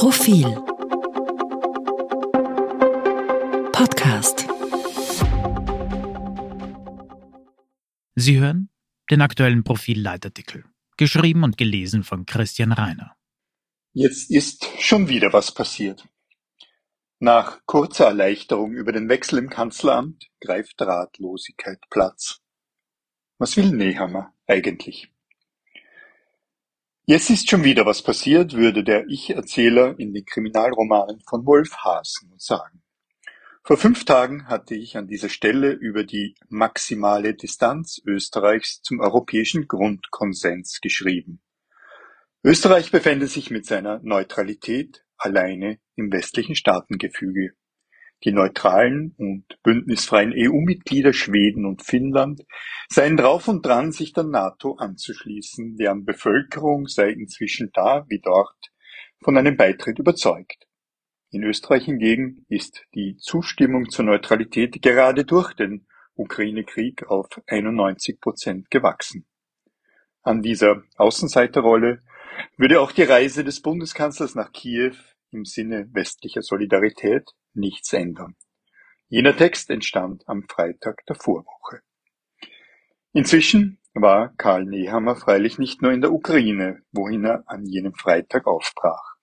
Profil Podcast Sie hören den aktuellen Profil-Leitartikel, geschrieben und gelesen von Christian Reiner. Jetzt ist schon wieder was passiert. Nach kurzer Erleichterung über den Wechsel im Kanzleramt greift Ratlosigkeit Platz. Was will Nehammer eigentlich? Jetzt ist schon wieder was passiert, würde der Ich-Erzähler in den Kriminalromanen von Wolf Hasen sagen. Vor fünf Tagen hatte ich an dieser Stelle über die maximale Distanz Österreichs zum europäischen Grundkonsens geschrieben. Österreich befände sich mit seiner Neutralität alleine im westlichen Staatengefüge. Die neutralen und bündnisfreien EU-Mitglieder Schweden und Finnland seien drauf und dran, sich der NATO anzuschließen, deren Bevölkerung sei inzwischen da wie dort von einem Beitritt überzeugt. In Österreich hingegen ist die Zustimmung zur Neutralität gerade durch den Ukraine-Krieg auf 91 Prozent gewachsen. An dieser Außenseiterrolle würde auch die Reise des Bundeskanzlers nach Kiew im Sinne westlicher Solidarität nichts ändern. Jener Text entstand am Freitag der Vorwoche. Inzwischen war Karl Nehammer freilich nicht nur in der Ukraine, wohin er an jenem Freitag aufbrach.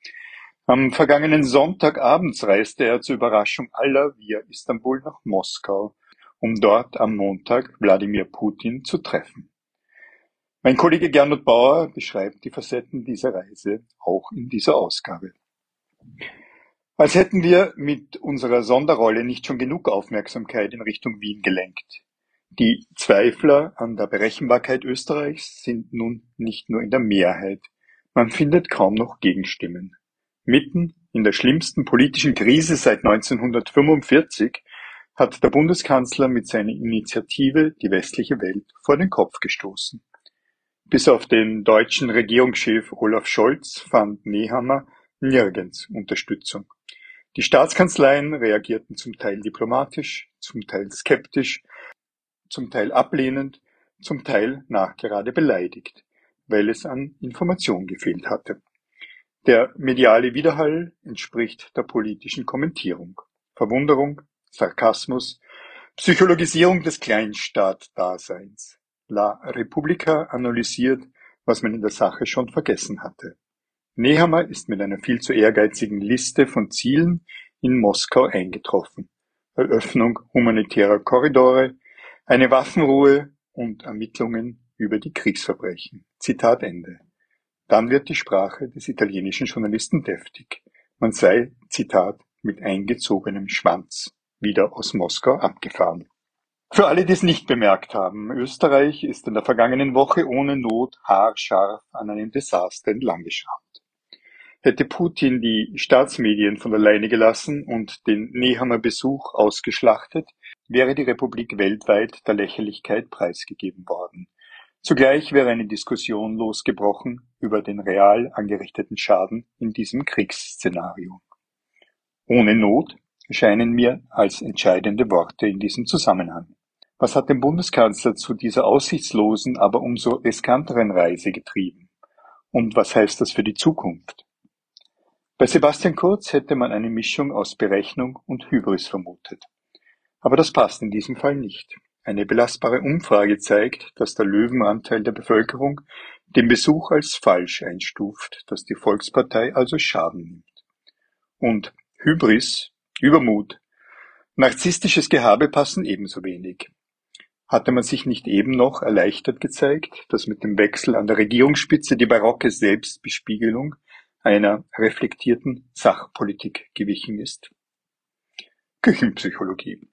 Am vergangenen Sonntagabend reiste er zur Überraschung aller via Istanbul nach Moskau, um dort am Montag Wladimir Putin zu treffen. Mein Kollege Gernot Bauer beschreibt die Facetten dieser Reise auch in dieser Ausgabe. Als hätten wir mit unserer Sonderrolle nicht schon genug Aufmerksamkeit in Richtung Wien gelenkt. Die Zweifler an der Berechenbarkeit Österreichs sind nun nicht nur in der Mehrheit, man findet kaum noch Gegenstimmen. Mitten in der schlimmsten politischen Krise seit 1945 hat der Bundeskanzler mit seiner Initiative die westliche Welt vor den Kopf gestoßen. Bis auf den deutschen Regierungschef Olaf Scholz fand Nehammer nirgends Unterstützung. Die Staatskanzleien reagierten zum Teil diplomatisch, zum Teil skeptisch, zum Teil ablehnend, zum Teil nachgerade beleidigt, weil es an Information gefehlt hatte. Der mediale Widerhall entspricht der politischen Kommentierung. Verwunderung, Sarkasmus, Psychologisierung des Kleinstaatdaseins. La Repubblica analysiert, was man in der Sache schon vergessen hatte. Nehammer ist mit einer viel zu ehrgeizigen Liste von Zielen in Moskau eingetroffen: Eröffnung humanitärer Korridore, eine Waffenruhe und Ermittlungen über die Kriegsverbrechen. Zitat Ende. Dann wird die Sprache des italienischen Journalisten deftig. Man sei, Zitat, mit eingezogenem Schwanz wieder aus Moskau abgefahren. Für alle, die es nicht bemerkt haben, Österreich ist in der vergangenen Woche ohne Not haarscharf an einem Desaster entlanggeschrammt. Hätte Putin die Staatsmedien von alleine gelassen und den Nehammer Besuch ausgeschlachtet, wäre die Republik weltweit der Lächerlichkeit preisgegeben worden. Zugleich wäre eine Diskussion losgebrochen über den real angerichteten Schaden in diesem Kriegsszenario. Ohne Not scheinen mir als entscheidende Worte in diesem Zusammenhang. Was hat den Bundeskanzler zu dieser aussichtslosen, aber umso riskanteren Reise getrieben? Und was heißt das für die Zukunft? Bei Sebastian Kurz hätte man eine Mischung aus Berechnung und Hybris vermutet. Aber das passt in diesem Fall nicht. Eine belastbare Umfrage zeigt, dass der Löwenanteil der Bevölkerung den Besuch als falsch einstuft, dass die Volkspartei also Schaden nimmt. Und Hybris, Übermut, narzisstisches Gehabe passen ebenso wenig. Hatte man sich nicht eben noch erleichtert gezeigt, dass mit dem Wechsel an der Regierungsspitze die barocke Selbstbespiegelung einer reflektierten Sachpolitik gewichen ist. Küchenpsychologie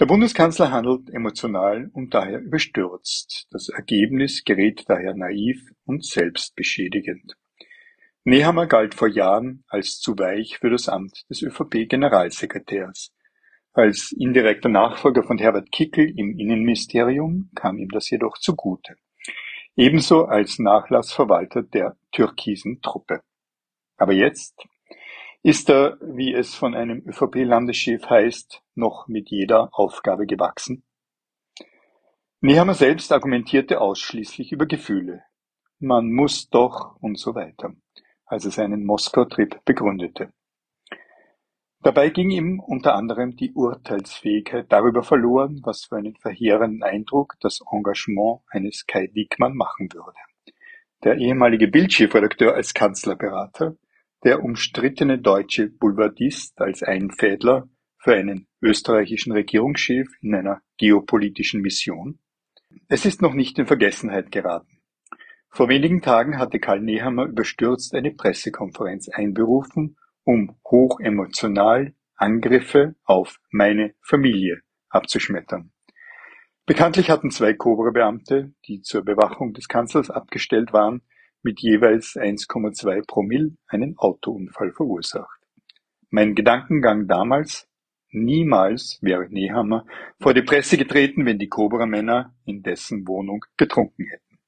Der Bundeskanzler handelt emotional und daher überstürzt. Das Ergebnis gerät daher naiv und selbstbeschädigend. Nehammer galt vor Jahren als zu weich für das Amt des ÖVP-Generalsekretärs. Als indirekter Nachfolger von Herbert Kickel im Innenministerium kam ihm das jedoch zugute ebenso als Nachlassverwalter der türkisen Truppe. Aber jetzt ist er, wie es von einem ÖVP-Landeschef heißt, noch mit jeder Aufgabe gewachsen? Nehammer selbst argumentierte ausschließlich über Gefühle. Man muss doch und so weiter. als er seinen Moskau-Trip begründete. Dabei ging ihm unter anderem die Urteilsfähigkeit darüber verloren, was für einen verheerenden Eindruck das Engagement eines Kai Diekmann machen würde. Der ehemalige Bildchefredakteur als Kanzlerberater, der umstrittene deutsche Boulevardist als Einfädler für einen österreichischen Regierungschef in einer geopolitischen Mission? Es ist noch nicht in Vergessenheit geraten. Vor wenigen Tagen hatte Karl Nehammer überstürzt eine Pressekonferenz einberufen, um hochemotional Angriffe auf meine Familie abzuschmettern. Bekanntlich hatten zwei Cobra-Beamte, die zur Bewachung des Kanzlers abgestellt waren, mit jeweils 1,2 Promille einen Autounfall verursacht. Mein Gedankengang damals, niemals wäre Nehammer vor die Presse getreten, wenn die Cobra-Männer in dessen Wohnung getrunken hätten.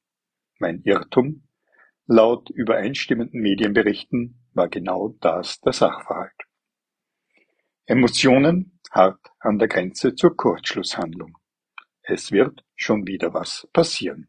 Mein Irrtum? Laut übereinstimmenden Medienberichten war genau das der Sachverhalt. Emotionen hart an der Grenze zur Kurzschlusshandlung. Es wird schon wieder was passieren.